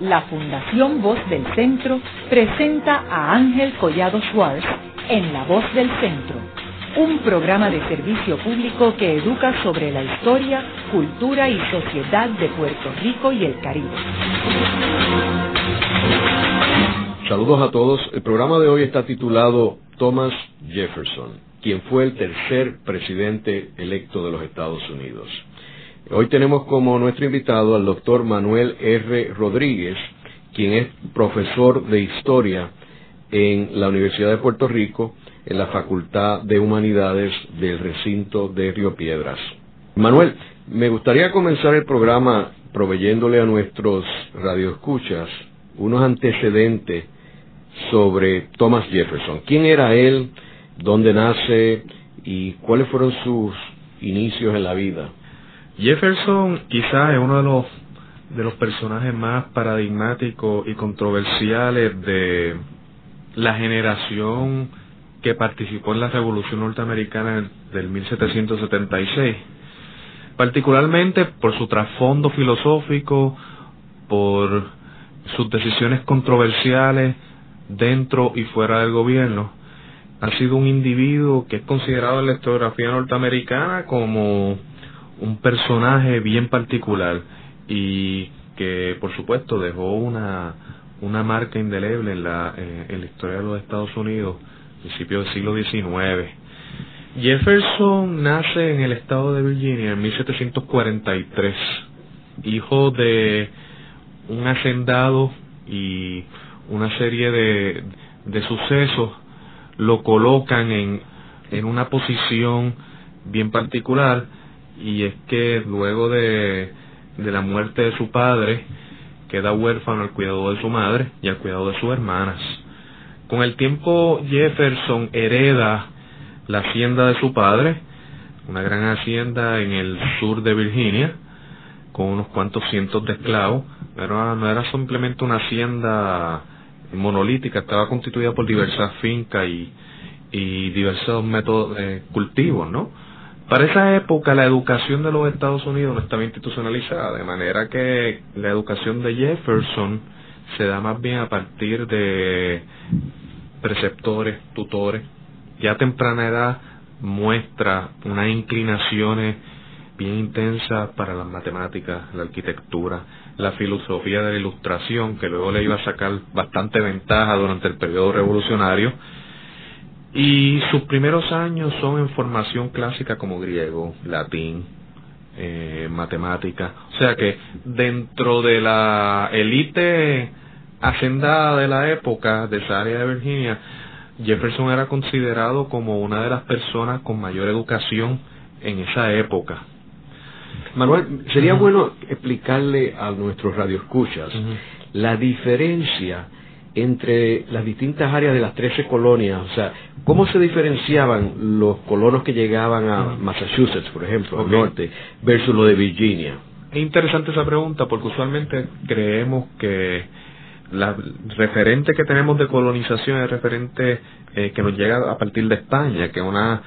la Fundación Voz del Centro presenta a Ángel Collado Schwartz en La Voz del Centro, un programa de servicio público que educa sobre la historia, cultura y sociedad de Puerto Rico y el Caribe. Saludos a todos. El programa de hoy está titulado Thomas Jefferson, quien fue el tercer presidente electo de los Estados Unidos. Hoy tenemos como nuestro invitado al doctor Manuel R. Rodríguez, quien es profesor de historia en la Universidad de Puerto Rico, en la Facultad de Humanidades del recinto de Río Piedras. Manuel, me gustaría comenzar el programa proveyéndole a nuestros radioescuchas unos antecedentes sobre Thomas Jefferson. ¿Quién era él? ¿Dónde nace? ¿Y cuáles fueron sus inicios en la vida? Jefferson quizás es uno de los de los personajes más paradigmáticos y controversiales de la generación que participó en la Revolución Norteamericana del 1776, particularmente por su trasfondo filosófico, por sus decisiones controversiales dentro y fuera del gobierno. Ha sido un individuo que es considerado en la historiografía norteamericana como un personaje bien particular y que por supuesto dejó una, una marca indeleble en la, eh, en la historia de los Estados Unidos, principio del siglo XIX. Jefferson nace en el estado de Virginia en 1743, hijo de un hacendado y una serie de, de sucesos lo colocan en, en una posición bien particular y es que luego de, de la muerte de su padre queda huérfano al cuidado de su madre y al cuidado de sus hermanas. Con el tiempo Jefferson hereda la hacienda de su padre, una gran hacienda en el sur de Virginia, con unos cuantos cientos de esclavos, pero no era simplemente una hacienda monolítica, estaba constituida por diversas fincas y, y diversos métodos de cultivos, ¿no? Para esa época la educación de los Estados Unidos no estaba institucionalizada, de manera que la educación de Jefferson se da más bien a partir de preceptores, tutores. Ya a temprana edad muestra unas inclinaciones bien intensas para las matemáticas, la arquitectura, la filosofía de la ilustración, que luego le iba a sacar bastante ventaja durante el periodo revolucionario y sus primeros años son en formación clásica como griego, latín, eh, matemática. O sea que dentro de la élite hacendada de la época de esa área de Virginia, Jefferson era considerado como una de las personas con mayor educación en esa época. Manuel, sería bueno explicarle a nuestros radioescuchas la diferencia entre las distintas áreas de las 13 colonias, o sea, ¿cómo se diferenciaban los colonos que llegaban a Massachusetts, por ejemplo, al norte, versus lo de Virginia? Es interesante esa pregunta porque usualmente creemos que la referente que tenemos de colonización es referente eh, que nos llega a partir de España, que es una,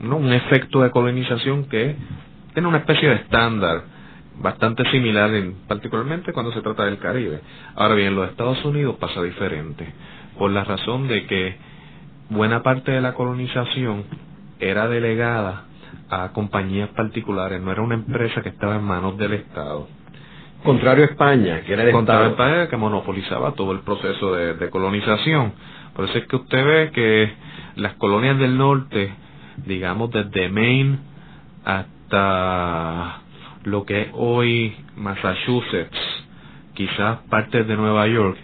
un efecto de colonización que tiene una especie de estándar bastante similar, en, particularmente cuando se trata del Caribe. Ahora bien, en los Estados Unidos pasa diferente, por la razón de que buena parte de la colonización era delegada a compañías particulares, no era una empresa que estaba en manos del Estado. Contrario a España, que era el Contrario Estado. a España, que monopolizaba todo el proceso de, de colonización. Por eso es que usted ve que las colonias del norte, digamos desde Maine hasta lo que es hoy Massachusetts, quizás partes de Nueva York,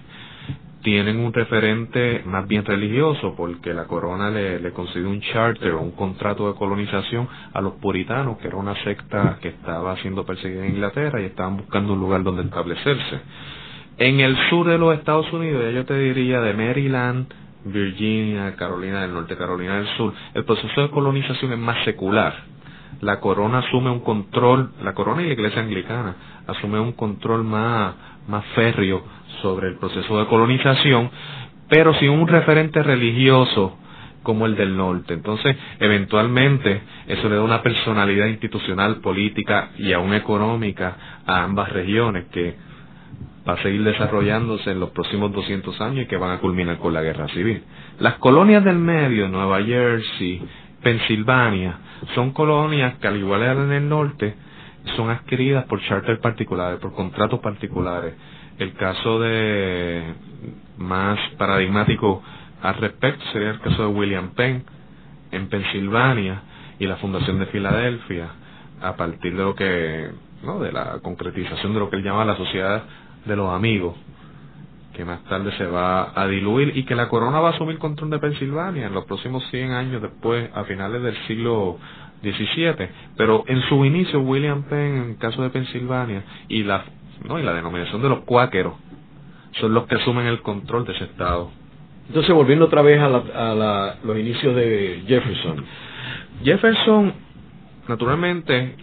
tienen un referente más bien religioso, porque la corona le, le concedió un charter o un contrato de colonización a los puritanos, que era una secta que estaba siendo perseguida en Inglaterra y estaban buscando un lugar donde establecerse. En el sur de los Estados Unidos, ya yo te diría de Maryland, Virginia, Carolina del Norte, Carolina del Sur, el proceso de colonización es más secular la corona asume un control, la corona y la iglesia anglicana asume un control más, más férreo sobre el proceso de colonización, pero sin un referente religioso como el del norte. Entonces, eventualmente, eso le da una personalidad institucional, política y aún económica a ambas regiones que va a seguir desarrollándose en los próximos 200 años y que van a culminar con la guerra civil. Las colonias del medio, Nueva Jersey, Pensilvania, son colonias que al igual que en el norte, son adquiridas por charters particulares, por contratos particulares. El caso de más paradigmático al respecto sería el caso de William Penn en Pensilvania y la Fundación de Filadelfia a partir de lo que no de la concretización de lo que él llama la sociedad de los amigos que más tarde se va a diluir y que la corona va a asumir control de Pensilvania en los próximos 100 años después, a finales del siglo XVII. Pero en su inicio, William Penn, en el caso de Pensilvania, y la, ¿no? y la denominación de los cuáqueros, son los que asumen el control de ese estado. Entonces, volviendo otra vez a, a los inicios de Jefferson. Jefferson, naturalmente,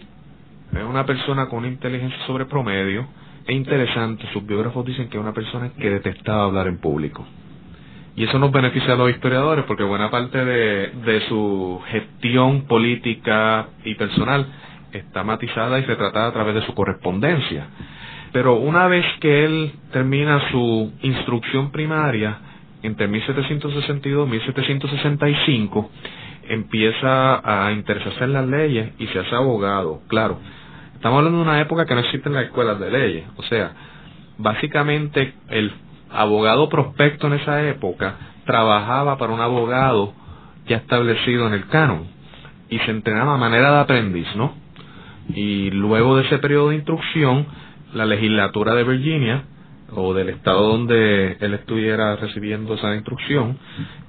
es una persona con una inteligencia sobre promedio, es interesante, sus biógrafos dicen que es una persona que detestaba hablar en público. Y eso nos beneficia a los historiadores porque buena parte de, de su gestión política y personal está matizada y retratada a través de su correspondencia. Pero una vez que él termina su instrucción primaria, entre 1762 y 1765, empieza a interesarse en las leyes y se hace abogado. Claro, Estamos hablando de una época que no existen las escuelas de leyes. O sea, básicamente el abogado prospecto en esa época trabajaba para un abogado ya establecido en el canon y se entrenaba a manera de aprendiz, ¿no? Y luego de ese periodo de instrucción, la legislatura de Virginia o del estado donde él estuviera recibiendo esa instrucción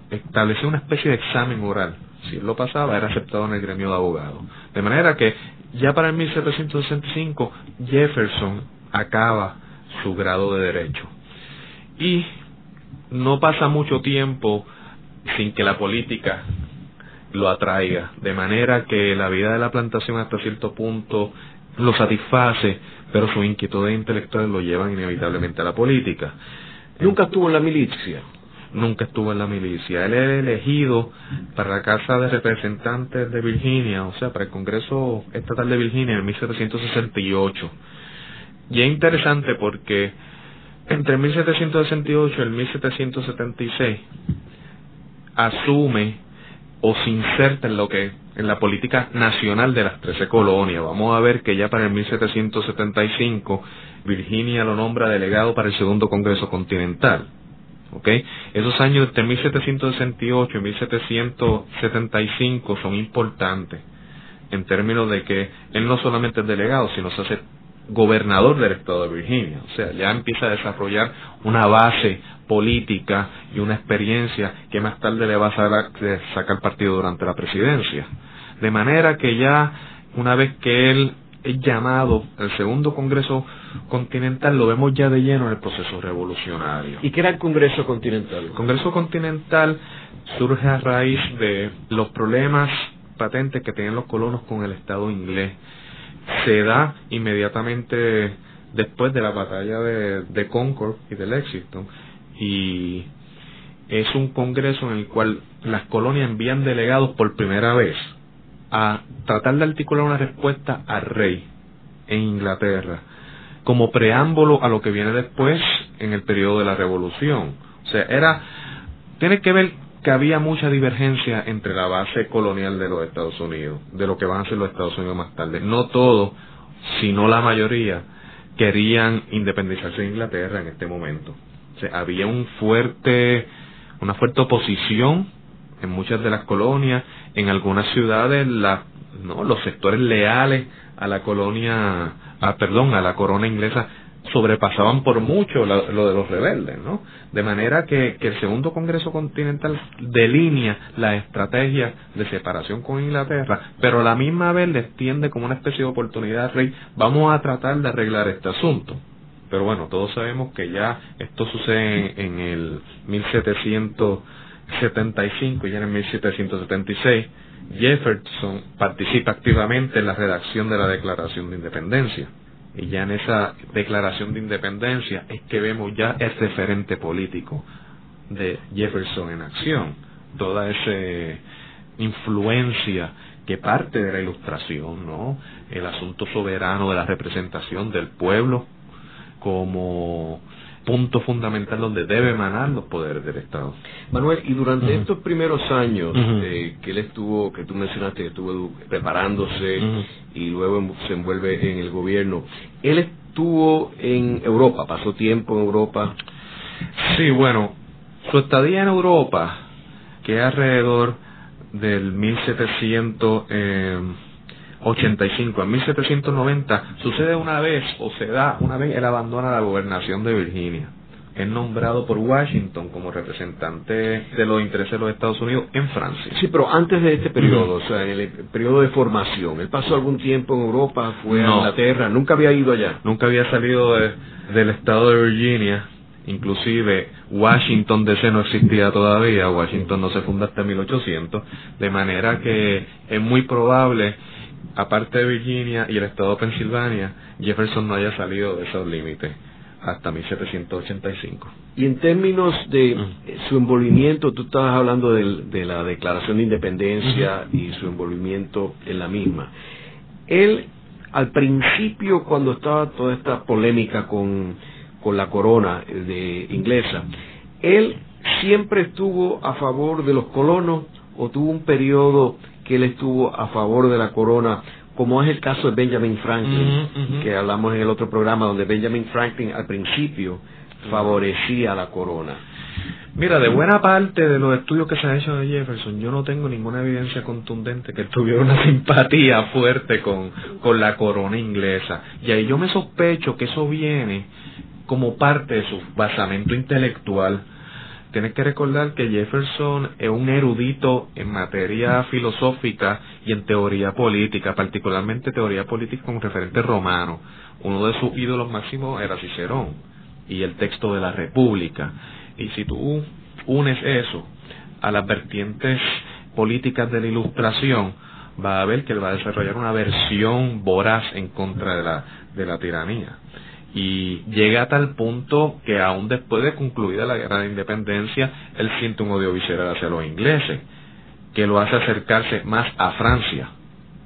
estableció una especie de examen oral. Si él lo pasaba, era aceptado en el gremio de abogados. De manera que ya para el 1765 Jefferson acaba su grado de derecho. Y no pasa mucho tiempo sin que la política lo atraiga, de manera que la vida de la plantación hasta cierto punto lo satisface, pero sus inquietudes intelectuales lo llevan inevitablemente a la política. Nunca estuvo en la milicia nunca estuvo en la milicia. Él es elegido para la Casa de Representantes de Virginia, o sea, para el Congreso Estatal de Virginia en 1768. Y es interesante porque entre 1768 y 1776 asume o se inserta en lo que en la política nacional de las trece colonias. Vamos a ver que ya para el 1775 Virginia lo nombra delegado para el segundo Congreso Continental. Esos años entre 1768 y 1775 son importantes en términos de que él no solamente es delegado, sino se hace gobernador del estado de Virginia. O sea, ya empieza a desarrollar una base política y una experiencia que más tarde le va a sacar partido durante la presidencia. De manera que ya una vez que él es llamado al segundo Congreso Continental, lo vemos ya de lleno en el proceso revolucionario. ¿Y qué era el Congreso Continental? El Congreso Continental surge a raíz de los problemas patentes que tenían los colonos con el Estado inglés. Se da inmediatamente después de la batalla de, de Concord y de Lexington y es un congreso en el cual las colonias envían delegados por primera vez a tratar de articular una respuesta al rey en Inglaterra, como preámbulo a lo que viene después en el periodo de la revolución. O sea, era, tiene que ver que había mucha divergencia entre la base colonial de los Estados Unidos, de lo que van a ser los Estados Unidos más tarde. No todos, sino la mayoría, querían independizarse de Inglaterra en este momento. O sea, había un fuerte, una fuerte oposición en muchas de las colonias, en algunas ciudades la, no, los sectores leales a la colonia, a, perdón, a la corona inglesa sobrepasaban por mucho lo, de los rebeldes, ¿no? De manera que, que, el segundo Congreso Continental delinea la estrategia de separación con Inglaterra, pero a la misma vez le extiende como una especie de oportunidad rey, vamos a tratar de arreglar este asunto. Pero bueno, todos sabemos que ya esto sucede en, en el 1700 75 y ya en 1776, Jefferson participa activamente en la redacción de la Declaración de Independencia. Y ya en esa Declaración de Independencia es que vemos ya el referente político de Jefferson en acción. Toda esa influencia que parte de la ilustración, ¿no? El asunto soberano de la representación del pueblo como punto fundamental donde debe emanar los poderes del Estado. Manuel, y durante estos primeros años eh, que él estuvo, que tú mencionaste que estuvo preparándose y luego se envuelve en el gobierno, él estuvo en Europa, pasó tiempo en Europa. Sí, bueno, su estadía en Europa, que es alrededor del 1785 a 1790, sucede una vez, o se da una vez, él abandona la gobernación de Virginia. Es nombrado por Washington como representante de los intereses de los Estados Unidos en Francia. Sí, pero antes de este periodo, o sea, en el periodo de formación, él pasó algún tiempo en Europa, fue a Inglaterra, nunca había ido allá. Nunca había salido del estado de Virginia inclusive Washington DC no existía todavía, Washington no se funda hasta 1800, de manera que es muy probable, aparte de Virginia y el estado de Pensilvania, Jefferson no haya salido de esos límites hasta 1785. Y en términos de mm. su envolvimiento, tú estabas hablando de, la Declaración de Independencia y su envolvimiento en la misma. Él, al principio, cuando estaba toda esta polémica con con la corona de inglesa. Él siempre estuvo a favor de los colonos o tuvo un periodo que él estuvo a favor de la corona, como es el caso de Benjamin Franklin, que hablamos en el otro programa, donde Benjamin Franklin al principio favorecía la corona. Mira, de buena parte de los estudios que se han hecho de Jefferson, yo no tengo ninguna evidencia contundente que tuviera una simpatía fuerte con, con la corona inglesa. Y ahí yo me sospecho que eso viene como parte de su basamento intelectual. Tienes que recordar que Jefferson es un erudito en materia filosófica y en teoría política, particularmente teoría política con referente romano. Uno de sus ídolos máximos era Cicerón y el texto de la República. Y si tú unes eso a las vertientes políticas de la Ilustración, va a ver que él va a desarrollar una versión voraz en contra de la, de la tiranía y llega a tal punto que aún después de concluida la guerra de independencia, él siente un odio hacia los ingleses, que lo hace acercarse más a Francia.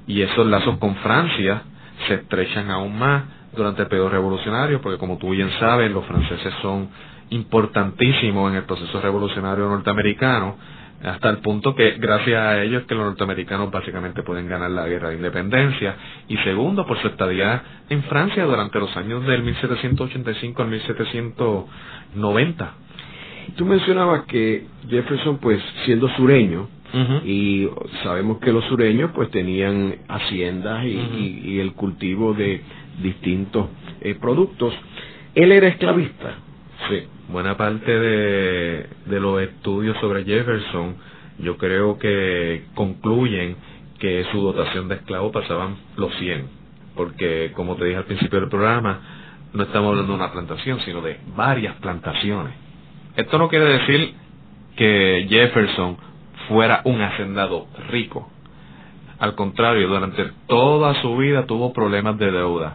Y esos lazos con Francia se estrechan aún más durante el periodo revolucionario, porque como tú bien sabes, los franceses son importantísimos en el proceso revolucionario norteamericano, hasta el punto que gracias a ellos que los norteamericanos básicamente pueden ganar la guerra de independencia y segundo por su estadía en Francia durante los años del 1785 al 1790. Tú mencionabas que Jefferson pues siendo sureño y sabemos que los sureños pues tenían haciendas y, el cultivo de distintos eh, productos. Él era esclavista. Sí buena parte de, los estudios sobre Jefferson yo creo que concluyen que su dotación de esclavos pasaban los 100, porque como te dije al principio del programa, no estamos hablando de una plantación, sino de varias plantaciones. Esto no quiere decir que Jefferson fuera un hacendado rico. Al contrario, durante toda su vida tuvo problemas de deuda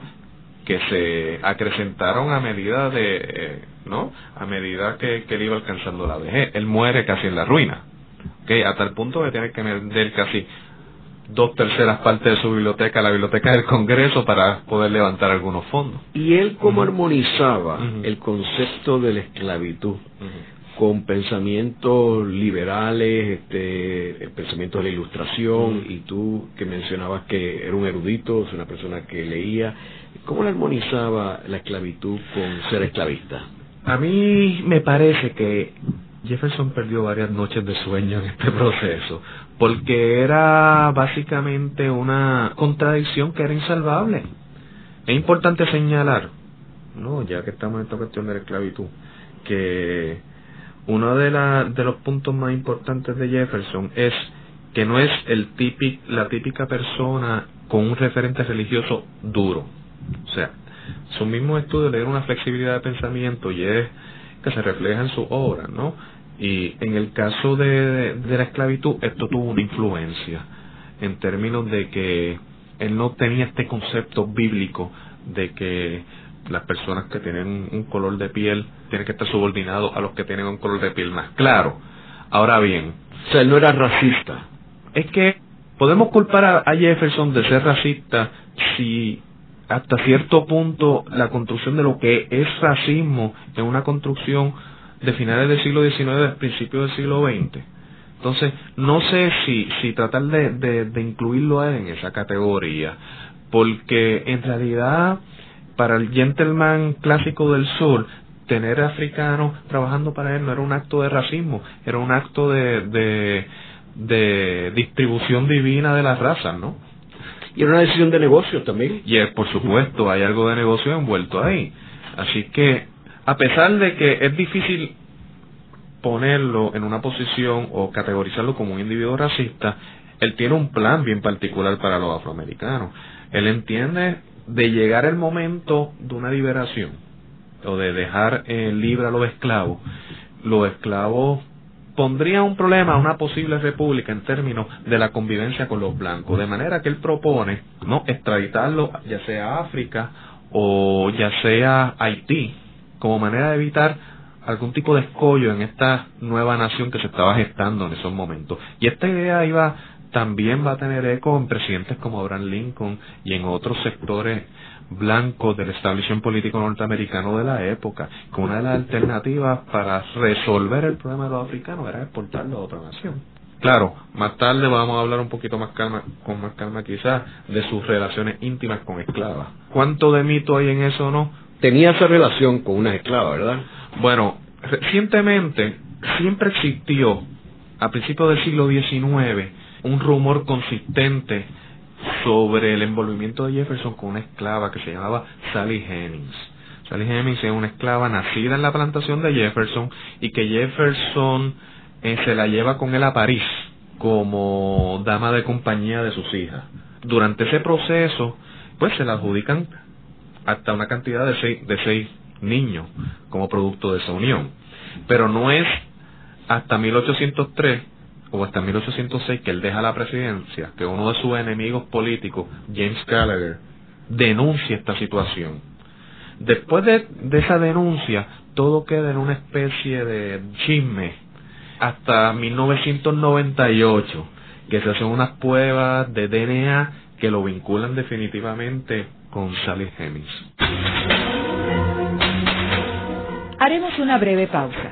que se acrecentaron a medida de, eh, ¿no? A medida que, él iba alcanzando la vejez. Él muere casi en la ruina, ¿okay? Hasta el punto de tener que vender casi dos terceras partes de su biblioteca, la biblioteca del Congreso, para poder levantar algunos fondos. ¿Y él cómo armonizaba el concepto de la esclavitud? con pensamientos liberales, este, pensamientos de la ilustración, y tú que mencionabas que era un erudito, es una persona que leía, ¿Cómo le armonizaba la esclavitud con ser esclavista? A mí me parece que Jefferson perdió varias noches de sueño en este proceso, porque era básicamente una contradicción que era insalvable. Es importante señalar, no, ya que estamos en esta cuestión de la esclavitud, que uno de, de los puntos más importantes de Jefferson es que no es el la típica persona con un referente religioso duro o sea, su mismo estudio le da una flexibilidad de pensamiento y es que se refleja en su obra, ¿no? Y en el caso de, de la esclavitud, esto tuvo una influencia en términos de que él no tenía este concepto bíblico de que las personas que tienen un color de piel tienen que estar subordinados a los que tienen un color de piel más claro. Ahora bien, o sea, él no era racista. Es que podemos culpar a Jefferson de ser racista si hasta cierto punto la construcción de lo que es racismo en una construcción de finales del siglo XIX, principios del siglo XX. Entonces, no sé si, si tratar de, incluirlo en esa categoría, porque en realidad para el gentleman clásico del sur, tener africanos trabajando para él no era un acto de racismo, era un acto de, de, de distribución divina de las razas, ¿no? Y era una decisión de negocio también. Y por supuesto, hay algo de negocio envuelto ahí. Así que, a pesar de que es difícil ponerlo en una posición o categorizarlo como un individuo racista, él tiene un plan bien particular para los afroamericanos. Él entiende de llegar el momento de una liberación o de dejar eh, libre a los esclavos. Los esclavos pondría un problema a una posible república en términos de la convivencia con los blancos, de manera que él propone no extraditarlo ya sea a África o ya sea Haití, como manera de evitar algún tipo de escollo en esta nueva nación que se estaba gestando en esos momentos. Y esta idea iba también va a tener eco en presidentes como Abraham Lincoln y en otros sectores blancos del establecimiento político norteamericano de la época, que una de las alternativas para resolver el problema de los africanos era exportarlo a otra nación. Claro, más tarde vamos a hablar un poquito más calma, con más calma quizás, de sus relaciones íntimas con esclavas. ¿Cuánto de mito hay en eso o no? Tenía esa relación con una esclava, ¿verdad? Bueno, recientemente siempre existió, a principios del siglo XIX, un rumor consistente sobre el envolvimiento de Jefferson con una esclava que se llamaba Sally Hemings. Sally Hemings es una esclava nacida en la plantación de Jefferson y que Jefferson eh, se la lleva con él a París como dama de compañía de sus hijas. Durante ese proceso, pues se la adjudican hasta una cantidad de seis, de seis niños como producto de esa unión. Pero no es hasta 1803 o hasta 1806 que él deja la presidencia, que uno de sus enemigos políticos, James Gallagher, denuncia esta situación. Después de, esa denuncia, todo queda en una especie de chisme hasta 1998, que se hacen unas pruebas de DNA que lo vinculan definitivamente con Sally Hemings. Haremos una breve pausa,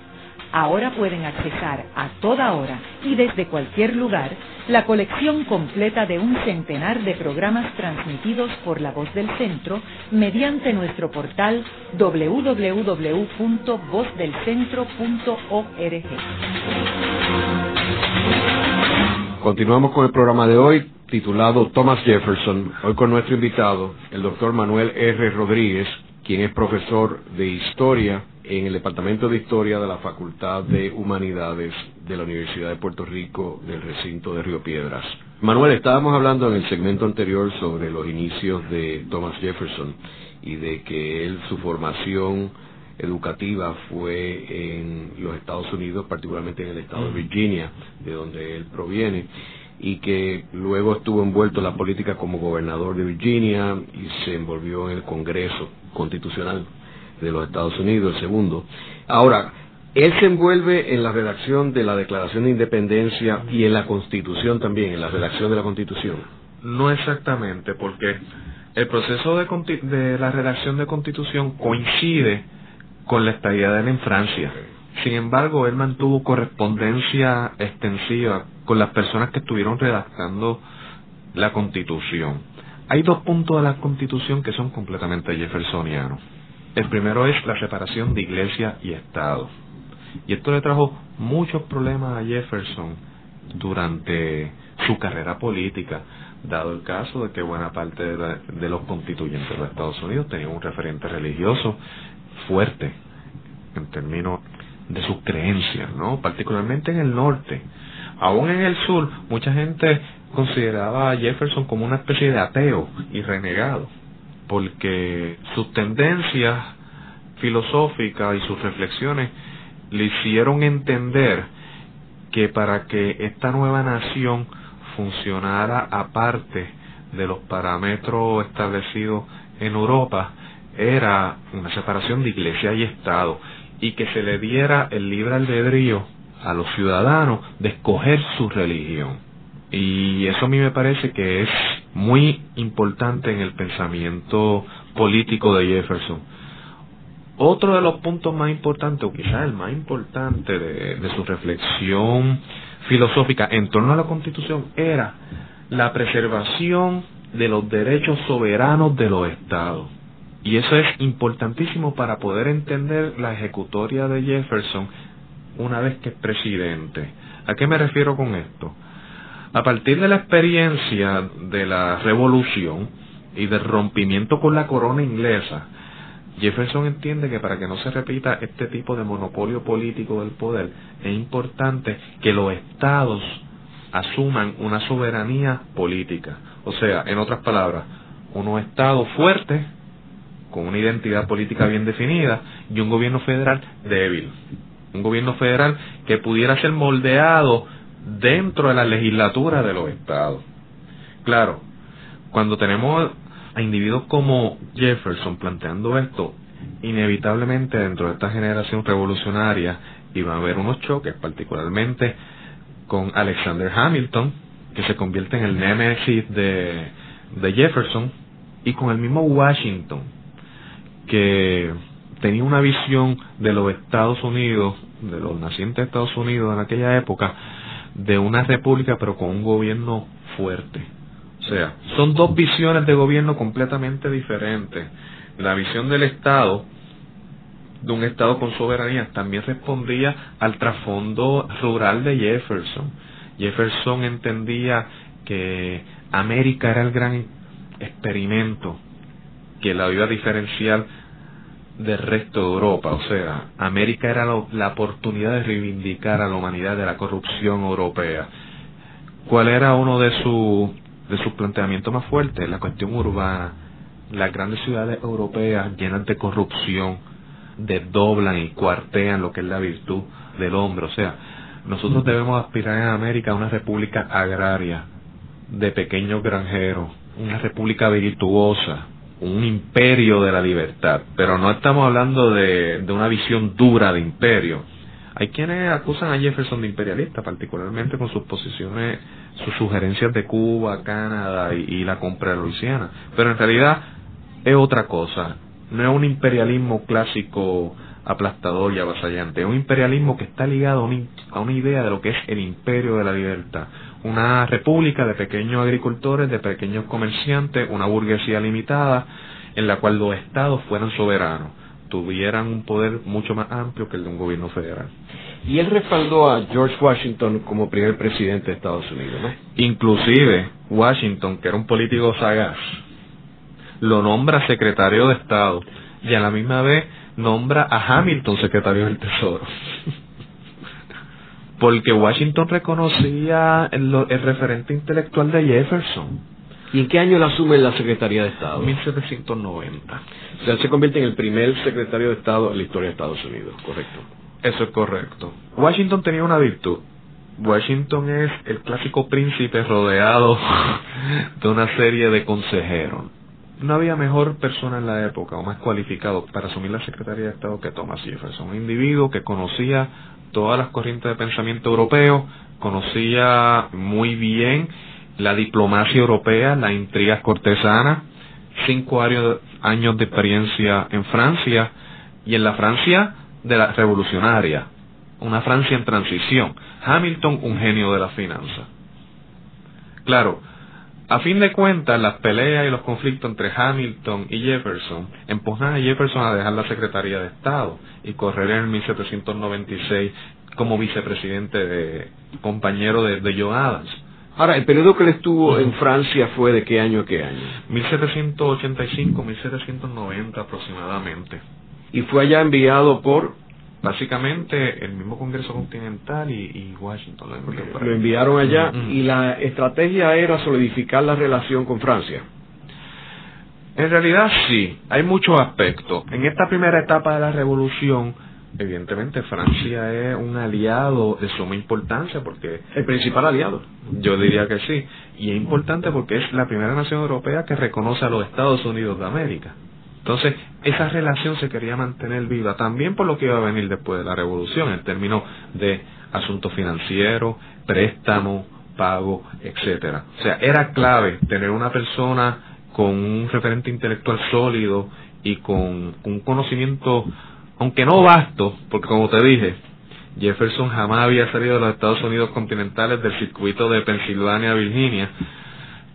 Ahora pueden accesar a toda hora y desde cualquier lugar la colección completa de un centenar de programas transmitidos por La Voz del Centro mediante nuestro portal www.vozdelcentro.org. Continuamos con el programa de hoy titulado Thomas Jefferson, hoy con nuestro invitado, el doctor Manuel R. Rodríguez, quien es profesor de historia en el Departamento de Historia de la Facultad de Humanidades de la Universidad de Puerto Rico del recinto de Río Piedras. Manuel, estábamos hablando en el segmento anterior sobre los inicios de Thomas Jefferson y de que él, su formación educativa fue en los Estados Unidos, particularmente en el estado de Virginia, de donde él proviene, y que luego estuvo envuelto en la política como gobernador de Virginia y se envolvió en el Congreso Constitucional de los Estados Unidos, el segundo. Ahora, él se envuelve en la redacción de la Declaración de Independencia y en la Constitución también, en la redacción de la Constitución. No exactamente, porque el proceso de, de la redacción de Constitución coincide con la estadía de él en Francia. Sin embargo, él mantuvo correspondencia extensiva con las personas que estuvieron redactando la Constitución. Hay dos puntos de la Constitución que son completamente jeffersonianos. El primero es la separación de iglesia y Estado. Y esto le trajo muchos problemas a Jefferson durante su carrera política, dado el caso de que buena parte de, los constituyentes de los Estados Unidos tenían un referente religioso fuerte en términos de sus creencias, ¿no? Particularmente en el norte. Aún en el sur, mucha gente consideraba a Jefferson como una especie de ateo y renegado porque sus tendencias filosófica y sus reflexiones le hicieron entender que para que esta nueva nación funcionara aparte de los parámetros establecidos en Europa, era una separación de iglesia y Estado y que se le diera el libre albedrío a los ciudadanos de escoger su religión. Y eso a mí me parece que es muy importante en el pensamiento político de Jefferson. Otro de los puntos más importantes, o quizás el más importante de, de su reflexión filosófica en torno a la Constitución, era la preservación de los derechos soberanos de los estados. Y eso es importantísimo para poder entender la ejecutoria de Jefferson una vez que es presidente. ¿A qué me refiero con esto? A partir de la experiencia de la revolución y del rompimiento con la corona inglesa, Jefferson entiende que para que no se repita este tipo de monopolio político del poder, es importante que los estados asuman una soberanía política. O sea, en otras palabras, unos estados fuertes, con una identidad política bien definida, y un gobierno federal débil. Un gobierno federal que pudiera ser moldeado dentro de la legislatura de los estados. Claro, cuando tenemos a individuos como Jefferson planteando esto, inevitablemente dentro de esta generación revolucionaria iba a haber unos choques, particularmente con Alexander Hamilton, que se convierte en el némesis de, de Jefferson, y con el mismo Washington, que tenía una visión de los Estados Unidos, de los nacientes Estados Unidos en aquella época, de una república pero con un gobierno fuerte. O sea, son dos visiones de gobierno completamente diferentes. La visión del Estado, de un Estado con soberanía, también respondía al trasfondo rural de Jefferson. Jefferson entendía que América era el gran experimento que la iba a diferenciar del resto de Europa. O sea, América era la oportunidad de reivindicar a la humanidad de la corrupción europea. ¿Cuál era uno de, su, de sus planteamientos más fuertes? La cuestión urbana. Las grandes ciudades europeas llenas de corrupción desdoblan y cuartean lo que es la virtud del hombre. O sea, nosotros debemos aspirar en América a una república agraria, de pequeños granjeros, una república virtuosa, un imperio de la libertad, pero no estamos hablando de, una visión dura de imperio. Hay quienes acusan a Jefferson de imperialista, particularmente con sus posiciones, sus sugerencias de Cuba, Canadá y, la compra de Luisiana, pero en realidad es otra cosa. No es un imperialismo clásico aplastador y avasallante, es un imperialismo que está ligado a a una idea de lo que es el imperio de la libertad, una república de pequeños agricultores, de pequeños comerciantes, una burguesía limitada, en la cual los estados fueran soberanos, tuvieran un poder mucho más amplio que el de un gobierno federal. Y él respaldó a George Washington como primer presidente de Estados Unidos, ¿no? Inclusive Washington, que era un político sagaz, lo nombra secretario de Estado y a la misma vez nombra a Hamilton secretario del Tesoro. porque Washington reconocía el, el, referente intelectual de Jefferson. ¿Y en qué año él asume la Secretaría de Estado? 1790. O sea, se convierte en el primer secretario de Estado en la historia de Estados Unidos, correcto. Eso es correcto. Washington tenía una virtud. Washington es el clásico príncipe rodeado de una serie de consejeros. No había mejor persona en la época o más cualificado para asumir la Secretaría de Estado que Thomas Jefferson, un individuo que conocía todas las corrientes de pensamiento europeo, conocía muy bien la diplomacia europea, las intrigas cortesanas, cinco años de experiencia en Francia y en la Francia de la revolucionaria, una Francia en transición. Hamilton, un genio de la finanza. Claro, a fin de cuentas, las peleas y los conflictos entre Hamilton y Jefferson empujan a Jefferson a dejar la Secretaría de Estado y correr en 1796 como vicepresidente de compañero de, de John Adams. Ahora, el periodo que él estuvo en Francia fue de qué año a qué año? 1785-1790 aproximadamente. Y fue allá enviado por básicamente el mismo Congreso Continental y, y Washington. Lo, lo enviaron allá mm -hmm. y la estrategia era solidificar la relación con Francia. En realidad sí, hay muchos aspectos. En esta primera etapa de la revolución, evidentemente Francia es un aliado de suma importancia porque el principal aliado. Yo diría que sí, y es importante porque es la primera nación europea que reconoce a los Estados Unidos de América. Entonces, esa relación se quería mantener viva también por lo que iba a venir después de la revolución, en términos de asuntos financieros, préstamos, pago, etcétera. O sea, era clave tener una persona con un referente intelectual sólido y con un conocimiento, aunque no vasto, porque como te dije, Jefferson jamás había salido de los Estados Unidos continentales del circuito de Pensilvania a Virginia,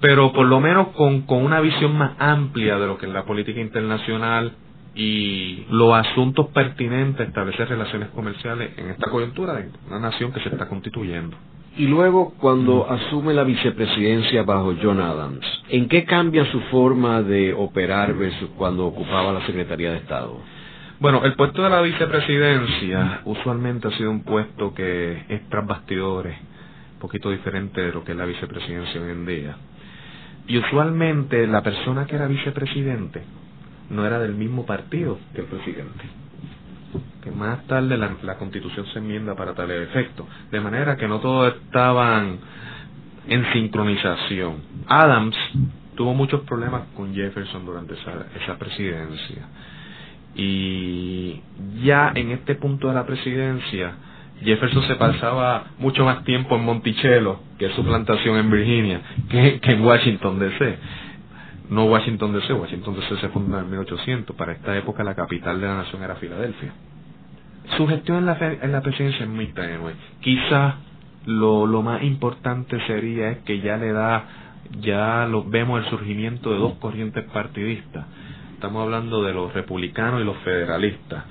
pero por lo menos con, con una visión más amplia de lo que es la política internacional y los asuntos pertinentes a establecer relaciones comerciales en esta coyuntura de una nación que se está constituyendo. Y luego, cuando asume la vicepresidencia bajo John Adams, ¿en qué cambia su forma de operar versus cuando ocupaba la Secretaría de Estado? Bueno, el puesto de la vicepresidencia usualmente ha sido un puesto que es tras bastidores, un poquito diferente de lo que es la vicepresidencia hoy en día. Y usualmente la persona que era vicepresidente no era del mismo partido que el presidente. Que más tarde la, la constitución se enmienda para tal efecto. De manera que no todos estaban en sincronización. Adams tuvo muchos problemas con Jefferson durante esa, esa presidencia. Y ya en este punto de la presidencia, Jefferson se pasaba mucho más tiempo en Monticello, que es su plantación en Virginia, que, en Washington DC. No Washington DC, Washington DC se fundó en 1800. Para esta época la capital de la nación era Filadelfia. Su gestión en la, en la presidencia es muy tenue. Quizá lo, lo más importante sería es que ya le da, ya lo, vemos el surgimiento de dos corrientes partidistas. Estamos hablando de los republicanos y los federalistas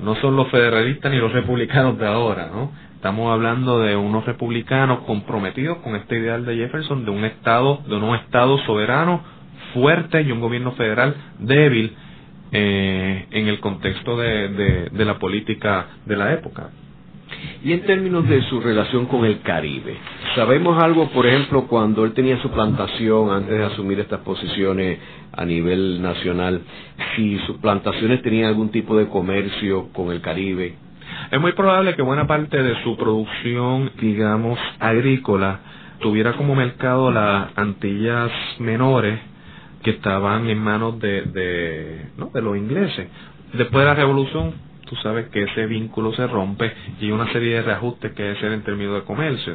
no son los federalistas ni los republicanos de ahora, ¿no? Estamos hablando de unos republicanos comprometidos con este ideal de Jefferson de un estado, de un estado soberano fuerte y un gobierno federal débil eh, en el contexto de, de la política de la época. Y en términos de su relación con el Caribe, ¿sabemos algo, por ejemplo, cuando él tenía su plantación antes de asumir estas posiciones a nivel nacional, si sus plantaciones tenían algún tipo de comercio con el Caribe? Es muy probable que buena parte de su producción, digamos, agrícola, tuviera como mercado las Antillas menores que estaban en manos de, de, ¿no? de los ingleses. Después de la revolución tú sabes que ese vínculo se rompe y hay una serie de reajustes que hacer en términos de comercio.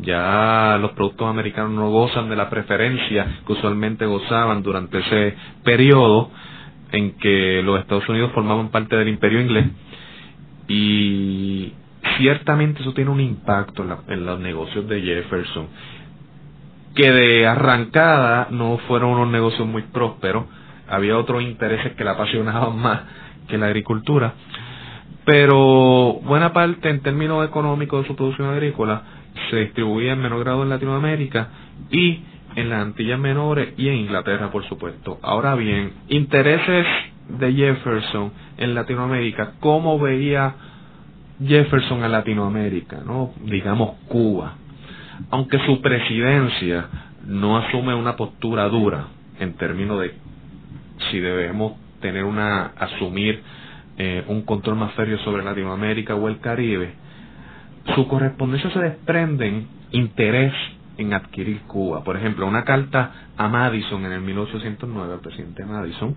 Ya los productos americanos no gozan de la preferencia que usualmente gozaban durante ese periodo en que los Estados Unidos formaban parte del imperio inglés y ciertamente eso tiene un impacto en, los negocios de Jefferson que de arrancada no fueron unos negocios muy prósperos había otros intereses que la apasionaban más que la agricultura, pero buena parte en términos económicos de su producción agrícola se distribuía en menor grado en Latinoamérica y en las Antillas Menores y en Inglaterra, por supuesto. Ahora bien, intereses de Jefferson en Latinoamérica, ¿cómo veía Jefferson en Latinoamérica? ¿no? Digamos Cuba. Aunque su presidencia no asume una postura dura en términos de si debemos tener una, asumir eh, un control más serio sobre Latinoamérica o el Caribe, su correspondencia se desprenden interés en adquirir Cuba. Por ejemplo, una carta a Madison en el 1809, al presidente Madison,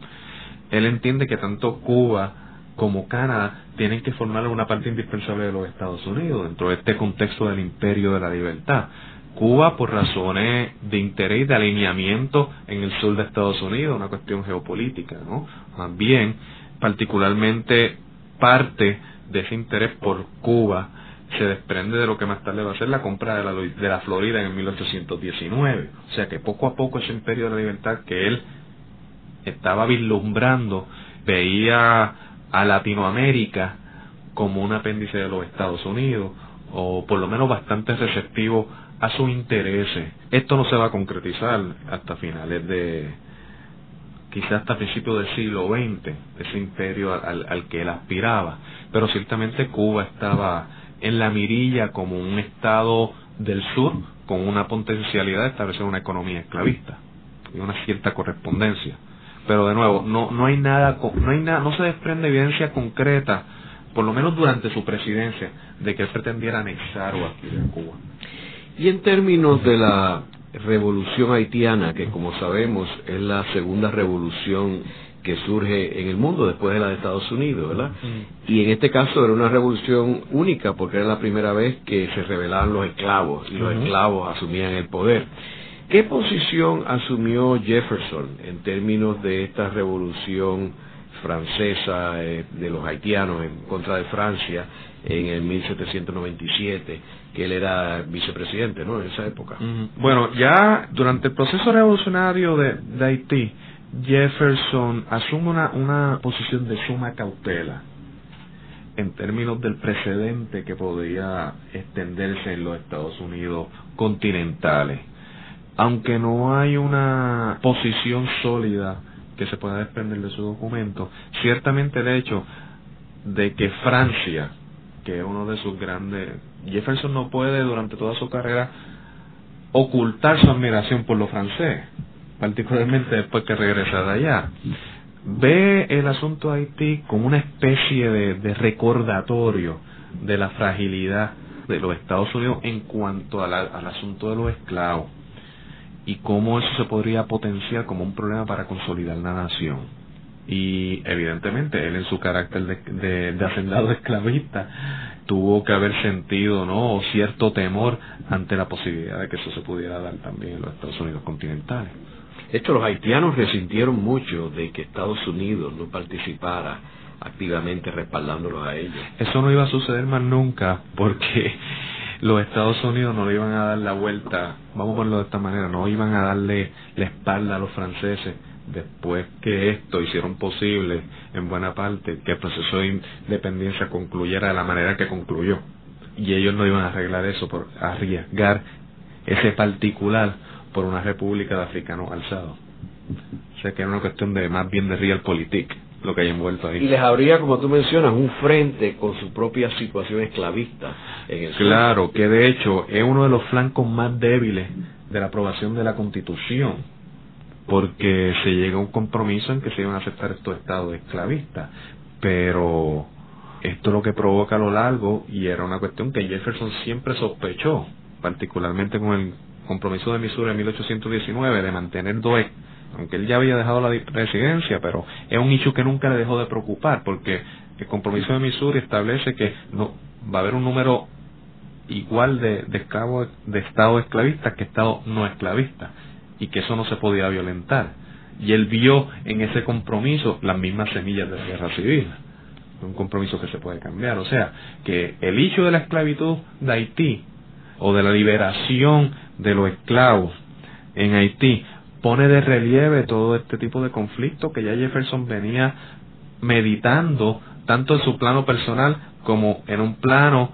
él entiende que tanto Cuba como Canadá tienen que formar una parte indispensable de los Estados Unidos dentro de este contexto del imperio de la libertad. Cuba por razones de interés y de alineamiento en el sur de Estados Unidos, una cuestión geopolítica, ¿no? Bien, particularmente parte de ese interés por Cuba se desprende de lo que más tarde va a ser la compra de la, de la Florida en 1819. O sea que poco a poco ese imperio de la libertad que él estaba vislumbrando veía a Latinoamérica como un apéndice de los Estados Unidos, o por lo menos bastante receptivo a sus intereses. Esto no se va a concretizar hasta finales de, quizás hasta principios del siglo XX, ese imperio al, al, que él aspiraba. Pero ciertamente Cuba estaba en la mirilla como un estado del sur con una potencialidad de establecer una economía esclavista y una cierta correspondencia. pero de nuevo, no, no hay nada, no hay nada, no se desprende evidencia concreta, por lo menos durante su presidencia, de que él pretendiera anexar o adquirir Cuba. Y en términos de la revolución haitiana, que como sabemos es la segunda revolución que surge en el mundo después de la de Estados Unidos, ¿verdad? Mm. Y en este caso era una revolución única porque era la primera vez que se rebelaban los esclavos y los esclavos asumían el poder. ¿Qué posición asumió Jefferson en términos de esta revolución francesa eh, de los haitianos en contra de Francia en el 1797, que él era vicepresidente, ¿no? En esa época. Bueno, ya durante el proceso revolucionario de Haití, Jefferson asume una, una posición de suma cautela en términos del precedente que podría extenderse en los Estados Unidos continentales. Aunque no hay una posición sólida que se pueda desprender de su documento, ciertamente el hecho de que Francia, que es uno de sus grandes... Jefferson no puede durante toda su carrera ocultar su admiración por lo francés particularmente después que regresa de allá, ve el asunto de Haití como una especie de, recordatorio de la fragilidad de los Estados Unidos en cuanto al asunto de los esclavos y cómo eso se podría potenciar como un problema para consolidar la nación. Y evidentemente él en su carácter de, de hacendado esclavista tuvo que haber sentido no cierto temor ante la posibilidad de que eso se pudiera dar también en los Estados Unidos continentales. Esto los haitianos resintieron mucho de que Estados Unidos no participara activamente respaldándolos a ellos. Eso no iba a suceder más nunca porque los Estados Unidos no le iban a dar la vuelta, vamos a ponerlo de esta manera, no iban a darle la espalda a los franceses después que esto hicieron posible en buena parte que el proceso de independencia concluyera de la manera que concluyó. Y ellos no iban a arreglar eso por arriesgar ese particular por una república de africanos alzados. O sea que era una cuestión de más bien de realpolitik lo que hay envuelto ahí. Y les habría, como tú mencionas, un frente con su propia situación esclavista. En el claro, que de hecho es uno de los flancos más débiles de la aprobación de la Constitución, porque se llega a un compromiso en que se iban a aceptar estos estados esclavistas, pero esto lo que provoca a lo largo, y era una cuestión que Jefferson siempre sospechó, particularmente con el compromiso de Missouri en 1819 de mantener DOE, aunque él ya había dejado la presidencia, pero es un issue que nunca le dejó de preocupar, porque el compromiso de Missouri establece que no va a haber un número igual de, de, de estados esclavistas que estados no esclavistas, y que eso no se podía violentar. Y él vio en ese compromiso las mismas semillas de la guerra civil un compromiso que se puede cambiar. O sea, que el hecho de la esclavitud de Haití o de la liberación de los esclavos en Haití pone de relieve todo este tipo de conflicto que ya Jefferson venía meditando tanto en su plano personal como en un plano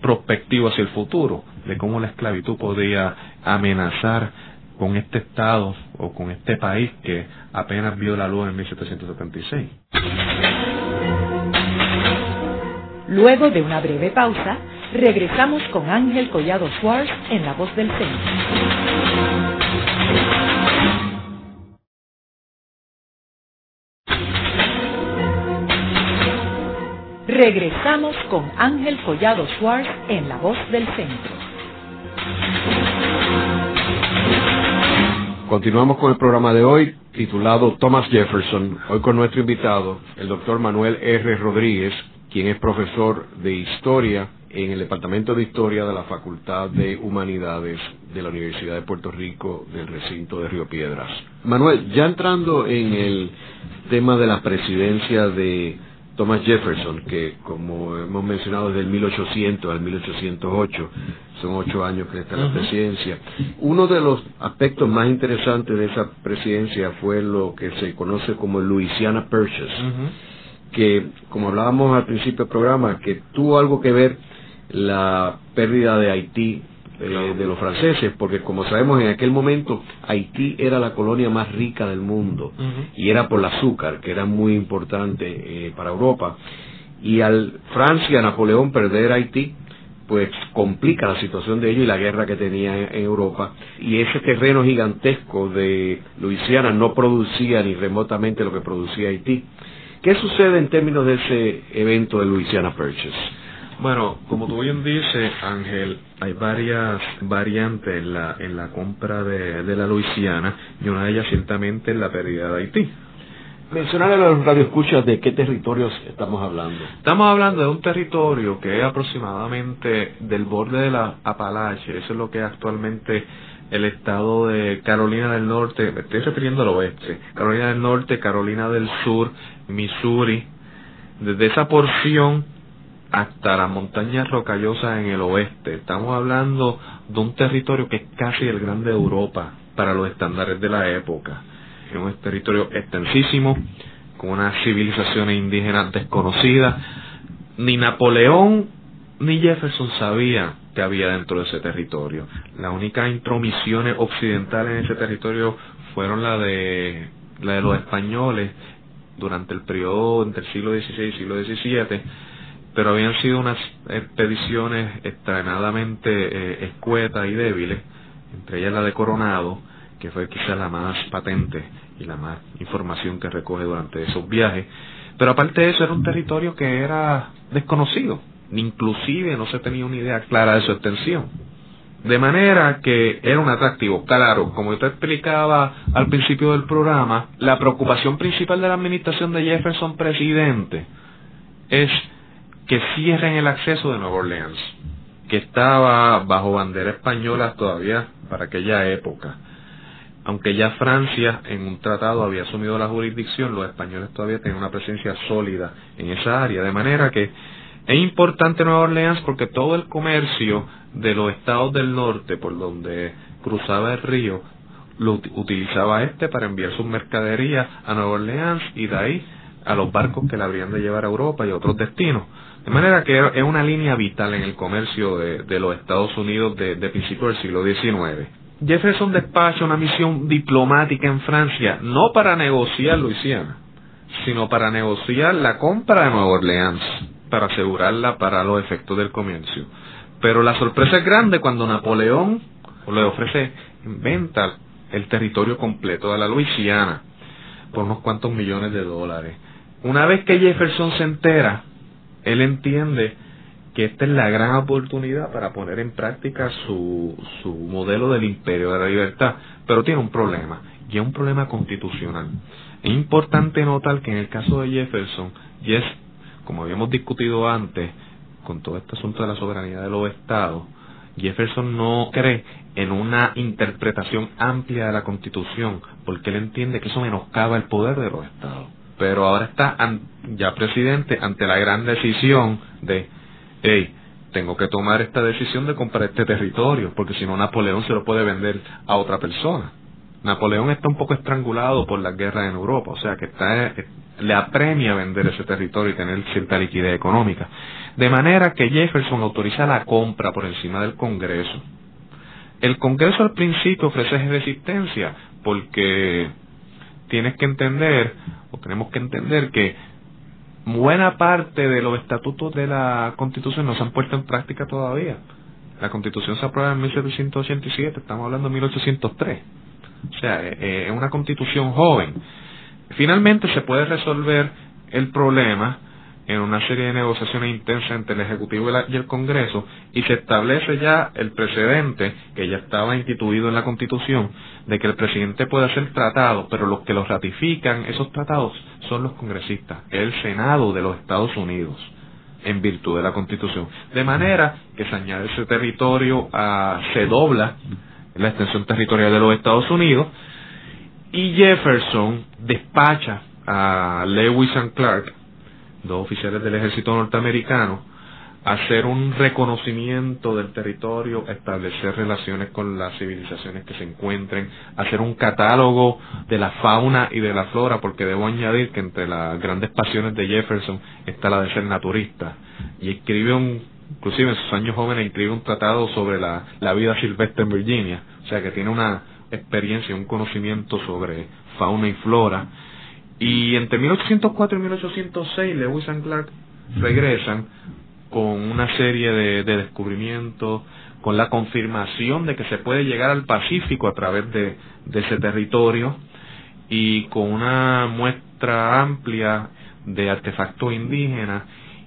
prospectivo hacia el futuro, de cómo la esclavitud podía amenazar con este Estado o con este país que apenas vio la luz en 1776. Luego de una breve pausa, Regresamos con Ángel Collado Schwartz en La Voz del Centro. Regresamos con Ángel Collado Schwartz en La Voz del Centro. Continuamos con el programa de hoy titulado Thomas Jefferson, hoy con nuestro invitado, el doctor Manuel R. Rodríguez, quien es profesor de Historia en el Departamento de Historia de la Facultad de Humanidades de la Universidad de Puerto Rico del recinto de Río Piedras. Manuel, ya entrando en el tema de la presidencia de Thomas Jefferson, que como hemos mencionado desde el 1800 al 1808, son ocho años que está en la presidencia. Uno de los aspectos más interesantes de esa presidencia fue lo que se conoce como el Louisiana Purchase, que como hablábamos al principio del programa, que tuvo algo que ver la pérdida de Haití eh, de los franceses, porque como sabemos en aquel momento Haití era la colonia más rica del mundo y era por el azúcar, que era muy importante eh, para Europa. Y al Francia, Napoleón perder Haití, pues complica la situación de ellos y la guerra que tenía en, Europa. Y ese terreno gigantesco de Luisiana no producía ni remotamente lo que producía Haití. ¿Qué sucede en términos de ese evento de Louisiana Purchase? Bueno, como tú bien dices, Ángel, hay varias variantes en la, en la compra de, de la Luisiana y una de ellas ciertamente es la pérdida de Haití. Mencionar a los radioescuchas de qué territorios estamos hablando. Estamos hablando de un territorio que es aproximadamente del borde de la Apalache, eso es lo que es actualmente el estado de Carolina del Norte, me estoy refiriendo al oeste, Carolina del Norte, Carolina del Sur, Missouri, desde esa porción hasta las montañas rocallosas en el oeste. Estamos hablando de un territorio que es casi el grande de Europa para los estándares de la época es un territorio extensísimo, con unas civilizaciones indígenas desconocidas. Ni Napoleón ni Jefferson sabían que había dentro de ese territorio. Las únicas intromisiones occidentales en ese territorio fueron la de, la de los españoles durante el periodo entre el siglo XVI y el siglo XVII, pero habían sido unas expediciones extremadamente eh, escuetas y débiles, entre ellas la de Coronado, que fue quizá la más patente y la más información que recoge durante esos viajes. Pero aparte de eso, era un territorio que era desconocido, inclusive no se tenía una idea clara de su extensión. De manera que era un atractivo. Claro, como yo te explicaba al principio del programa, la preocupación principal de la administración de Jefferson presidente es que cierren el acceso de Nueva Orleans, que estaba bajo bandera española todavía para aquella época aunque ya Francia en un tratado había asumido la jurisdicción, los españoles todavía tenían una presencia sólida en esa área, de manera que es importante Nueva Orleans porque todo el comercio de los estados del norte por donde cruzaba el río lo utilizaba este para enviar sus mercaderías a Nueva Orleans y de ahí a los barcos que la habrían de llevar a Europa y a otros destinos. De manera que es una línea vital en el comercio de, los Estados Unidos de, de principios del siglo XIX. Jefferson despacha una misión diplomática en Francia, no para negociar Luisiana, sino para negociar la compra de Nueva Orleans, para asegurarla para los efectos del comercio. Pero la sorpresa es grande cuando Napoleón le ofrece en venta el territorio completo de la Luisiana por unos cuantos millones de dólares. Una vez que Jefferson se entera, él entiende que esta es la gran oportunidad para poner en práctica su, su modelo del imperio de la libertad, pero tiene un problema, y es un problema constitucional. Es importante notar que en el caso de Jefferson, y es, como habíamos discutido antes, con todo este asunto de la soberanía de los estados, Jefferson no cree en una interpretación amplia de la Constitución, porque él entiende que eso menoscaba el poder de los estados. Pero ahora está ya presidente ante la gran decisión de hey, tengo que tomar esta decisión de comprar este territorio, porque si no Napoleón se lo puede vender a otra persona. Napoleón está un poco estrangulado por las guerras en Europa, o sea que está, eh, le apremia vender ese territorio y tener cierta liquidez económica. De manera que Jefferson autoriza la compra por encima del Congreso. El Congreso al principio ofrece resistencia porque tienes que entender, o tenemos que entender que buena parte de los estatutos de la Constitución no se han puesto en práctica todavía. La Constitución se aprueba en 1787, estamos hablando de 1803. O sea, eh, eh, es una Constitución joven. Finalmente se puede resolver el problema en una serie de negociaciones intensas entre el Ejecutivo y el Congreso y se establece ya el precedente que ya estaba instituido en la Constitución de que el presidente puede hacer tratados, pero los que los ratifican esos tratados son los congresistas, el Senado de los Estados Unidos en virtud de la Constitución. De manera que se añade ese territorio, a, se dobla la extensión territorial de los Estados Unidos y Jefferson despacha a Lewis and Clark dos oficiales del ejército norteamericano, hacer un reconocimiento del territorio, establecer relaciones con las civilizaciones que se encuentren, hacer un catálogo de la fauna y de la flora, porque debo añadir que entre las grandes pasiones de Jefferson está la de ser naturista, y escribe un, inclusive en sus años jóvenes, escribe un tratado sobre la, la vida silvestre en Virginia, o sea que tiene una experiencia, un conocimiento sobre fauna y flora, y entre 1804 y 1806 Lewis and Clark regresan con una serie de, descubrimientos, con la confirmación de que se puede llegar al Pacífico a través de, ese territorio y con una muestra amplia de artefactos indígenas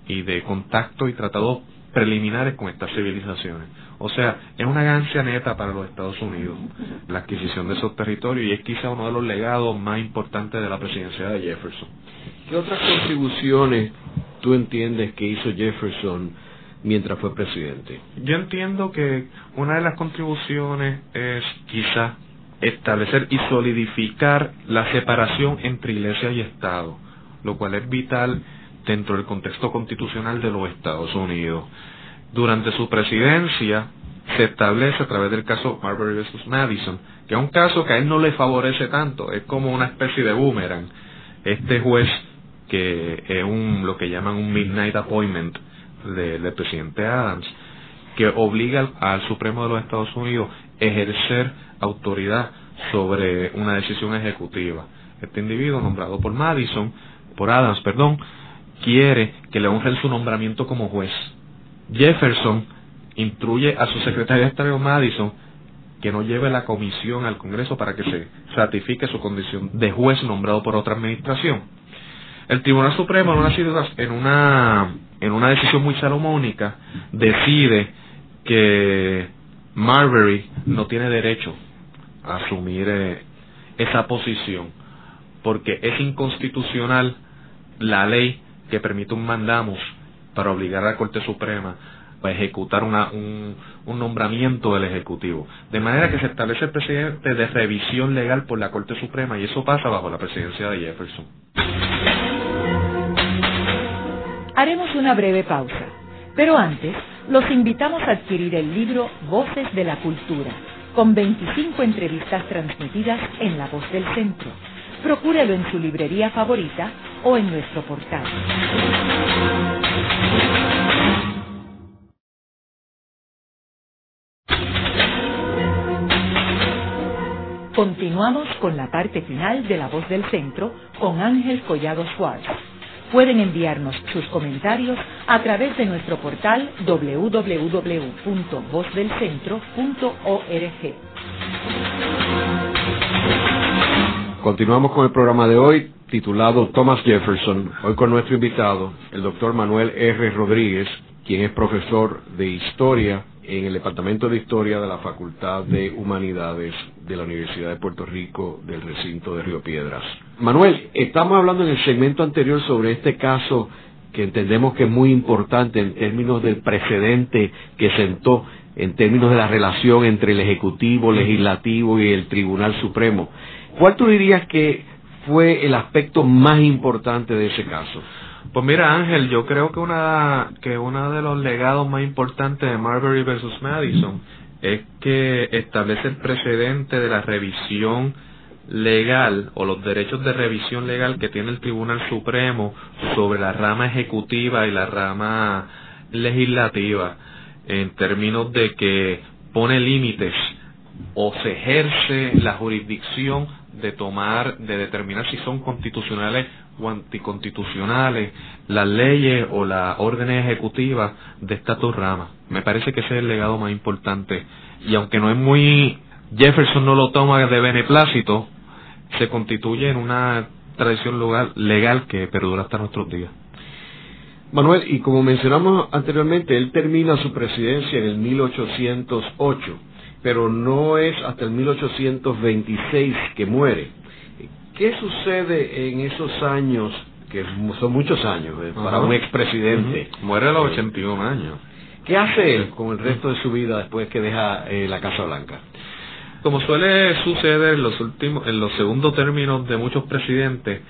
y de contactos y tratados preliminares con estas civilizaciones. O sea, es una ganancia neta para los Estados Unidos la adquisición de esos territorios y es quizá uno de los legados más importantes de la presidencia de Jefferson. ¿Qué otras contribuciones tú entiendes que hizo Jefferson mientras fue presidente? Yo entiendo que una de las contribuciones es quizá establecer y solidificar la separación entre iglesia y Estado, lo cual es vital dentro del contexto constitucional de los Estados Unidos. Durante su presidencia se establece a través del caso Marbury vs. Madison, que es un caso que a él no le favorece tanto, es como una especie de boomerang. Este juez, que es un, lo que llaman un midnight appointment del presidente Adams, que obliga al, Supremo de los Estados Unidos a ejercer autoridad sobre una decisión ejecutiva. Este individuo, nombrado por Madison, por Adams, perdón, quiere que le honren su nombramiento como juez. Jefferson instruye a su secretario de Estado Madison que no lleve la comisión al Congreso para que se ratifique su condición de juez nombrado por otra administración. El Tribunal Supremo en una, en una decisión muy salomónica decide que Marbury no tiene derecho a asumir eh, esa posición porque es inconstitucional la ley que permite un mandamus para obligar a la Corte Suprema a ejecutar un, un nombramiento del Ejecutivo. De manera que se establece el presidente de revisión legal por la Corte Suprema y eso pasa bajo la presidencia de Jefferson. Haremos una breve pausa, pero antes los invitamos a adquirir el libro Voces de la Cultura, con 25 entrevistas transmitidas en La Voz del Centro Procúrelo en su librería favorita o en nuestro portal. Continuamos con la parte final de La Voz del Centro con Ángel Collado Schwartz. Pueden enviarnos sus comentarios a través de nuestro portal www.vozdelcentro.org. Continuamos con el programa de hoy titulado Thomas Jefferson, hoy con nuestro invitado, el doctor Manuel R. Rodríguez, quien es profesor de Historia en el Departamento de Historia de la Facultad de Humanidades de la Universidad de Puerto Rico del recinto de Río Piedras. Manuel, estamos hablando en el segmento anterior sobre este caso que entendemos que es muy importante en términos del precedente que sentó en términos de la relación entre el Ejecutivo, Legislativo y el Tribunal Supremo. ¿Cuál tú dirías que fue el aspecto más importante de ese caso? Pues mira Ángel, yo creo que una que uno de los legados más importantes de Marbury versus Madison es que establece el precedente de la revisión legal o los derechos de revisión legal que tiene el Tribunal Supremo sobre la rama ejecutiva y la rama legislativa en términos de que pone límites o se ejerce la jurisdicción de tomar, de determinar si son constitucionales o anticonstitucionales las leyes o las órdenes ejecutivas de estas dos ramas. Me parece que ese es el legado más importante. Y aunque no es muy, Jefferson no lo toma de beneplácito, se constituye en una tradición legal, legal que perdura hasta nuestros días. Manuel, y como mencionamos anteriormente, él termina su presidencia en el 1808 pero no es hasta el 1826 que muere. ¿Qué sucede en esos años, que son muchos años eh, para un expresidente? Muere a los 81 años. ¿Qué hace él con el resto de su vida después que deja eh, la Casa Blanca? Como suele suceder en los últimos, en los segundos términos de muchos presidentes,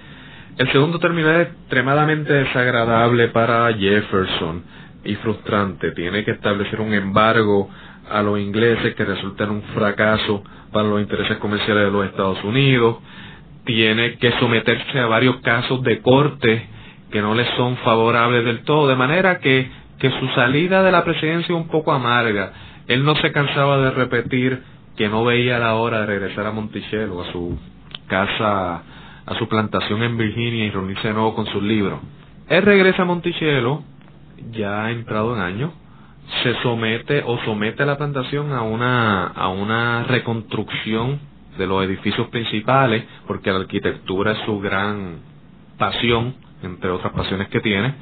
el segundo término es extremadamente desagradable para Jefferson y frustrante. Tiene que establecer un embargo a los ingleses que resulta en un fracaso para los intereses comerciales de los Estados Unidos, tiene que someterse a varios casos de corte que no le son favorables del todo, de manera que, que su salida de la presidencia es un poco amarga. Él no se cansaba de repetir que no veía la hora de regresar a Monticello, a su casa, a su plantación en Virginia y reunirse de nuevo con sus libros. Él regresa a Monticello ya ha entrado en años, se somete o somete a la plantación a una, a una reconstrucción de los edificios principales, porque la arquitectura es su gran pasión, entre otras pasiones que tiene.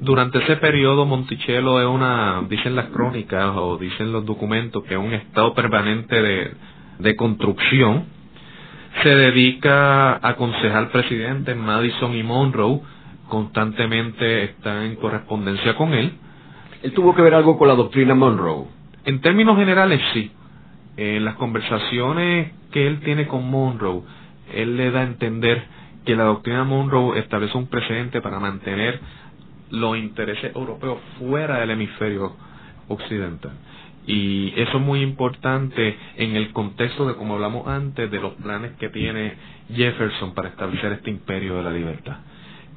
Durante ese periodo Monticello es una, dicen las crónicas o dicen los documentos, que es un estado permanente de, de construcción. Se dedica a aconsejar al presidente Madison y Monroe, constantemente está en correspondencia con él. ¿Él tuvo que ver algo con la doctrina Monroe? En términos generales, sí. En las conversaciones que él tiene con Monroe, él le da a entender que la doctrina Monroe establece un precedente para mantener los intereses europeos fuera del hemisferio occidental. Y eso es muy importante en el contexto de, como hablamos antes, de los planes que tiene Jefferson para establecer este imperio de la libertad.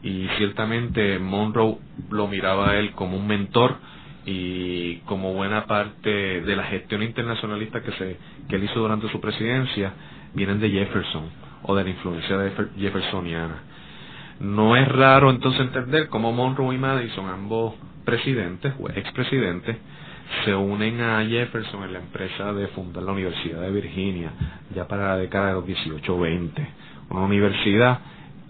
Y ciertamente Monroe lo miraba a él como un mentor y como buena parte de la gestión internacionalista que, se, que él hizo durante su presidencia, vienen de Jefferson o de la influencia de jeffersoniana. No es raro entonces entender cómo Monroe y Madison, ambos presidentes o expresidentes, se unen a Jefferson en la empresa de fundar la Universidad de Virginia, ya para la década de los 18-20. Una universidad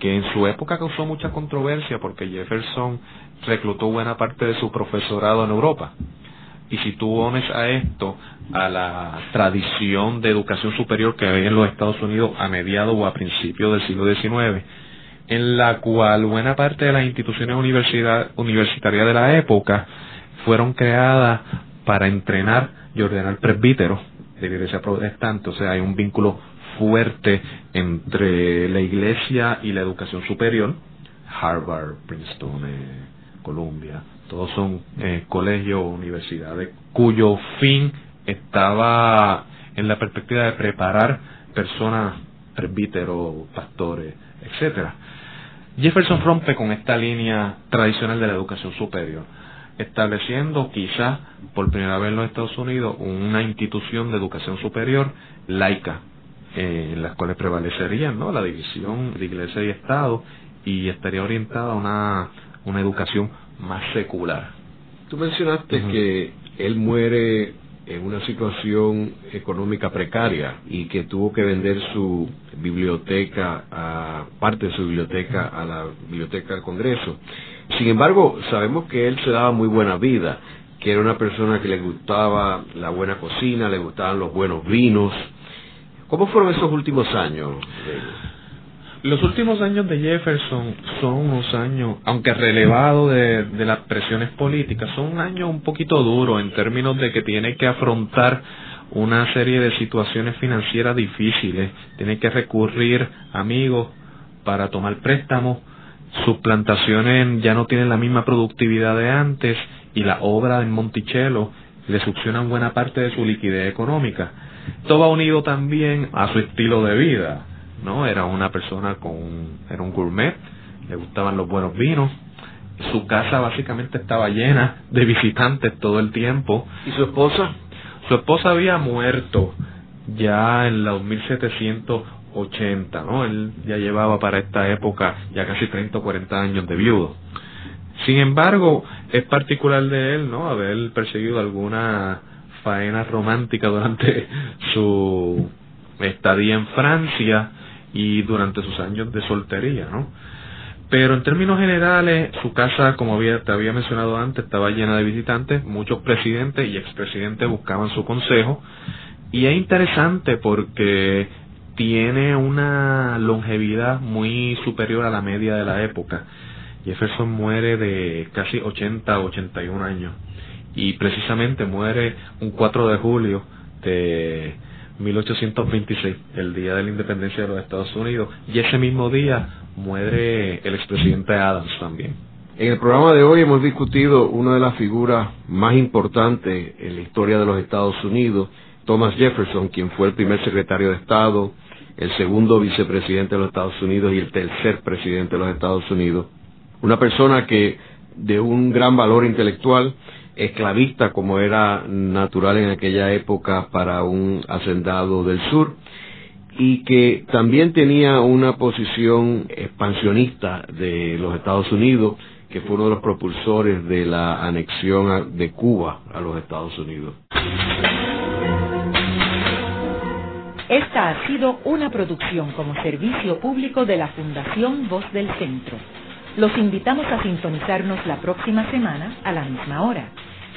que en su época causó mucha controversia porque Jefferson reclutó buena parte de su profesorado en Europa. Y si tú unes a esto a la tradición de educación superior que había en los Estados Unidos a mediados o a principios del siglo XIX, en la cual buena parte de las instituciones universitarias de la época fueron creadas para entrenar y ordenar presbíteros de iglesia protestante, o sea, hay un vínculo fuerte entre la iglesia y la educación superior, Harvard, Princeton, eh, Columbia, todos son eh, colegios o universidades cuyo fin estaba en la perspectiva de preparar personas, presbíteros, pastores, etcétera. Jefferson rompe con esta línea tradicional de la educación superior, estableciendo quizás por primera vez en los Estados Unidos una institución de educación superior laica, eh, en las cuales prevalecería ¿no? la división de iglesia y Estado y estaría orientada a una, una educación más secular. Tú mencionaste que él muere en una situación económica precaria y que tuvo que vender su biblioteca, a, parte de su biblioteca a la biblioteca del Congreso. Sin embargo, sabemos que él se daba muy buena vida, que era una persona que le gustaba la buena cocina, le gustaban los buenos vinos. ¿Cómo fueron esos últimos años? Los últimos años de Jefferson son unos años, aunque relevado de, las presiones políticas, son años un poquito duros en términos de que tiene que afrontar una serie de situaciones financieras difíciles, tiene que recurrir a amigos para tomar préstamos, sus plantaciones ya no tienen la misma productividad de antes y la obra en Monticello le succionan buena parte de su liquidez económica. Todo va unido también a su estilo de vida ¿no? Era una persona con, era un gourmet, le gustaban los buenos vinos, su casa básicamente estaba llena de visitantes todo el tiempo. ¿Y su esposa? Su esposa había muerto ya en los 1780, ¿no? Él ya llevaba para esta época ya casi 30 o 40 años de viudo. Sin embargo, es particular de él, ¿no? Haber perseguido alguna faena romántica durante su estadía en Francia y durante sus años de soltería, ¿no? Pero en términos generales, su casa, como había, te había mencionado antes, estaba llena de visitantes, muchos presidentes y expresidentes buscaban su consejo, y es interesante porque tiene una longevidad muy superior a la media de la época. Jefferson muere de casi 80 o 81 años, y precisamente muere un 4 de julio de 1826, el día de la independencia de los Estados Unidos, y ese mismo día muere el expresidente Adams también. En el programa de hoy hemos discutido una de las figuras más importantes en la historia de los Estados Unidos, Thomas Jefferson, quien fue el primer secretario de Estado, el segundo vicepresidente de los Estados Unidos y el tercer presidente de los Estados Unidos. Una persona que de un gran valor intelectual, esclavista como era natural en aquella época para un hacendado del sur y que también tenía una posición expansionista de los Estados Unidos que fue uno de los propulsores de la anexión de Cuba a los Estados Unidos. Esta ha sido una producción como servicio público de la Fundación Voz del Centro. Los invitamos a sintonizarnos la próxima semana a la misma hora.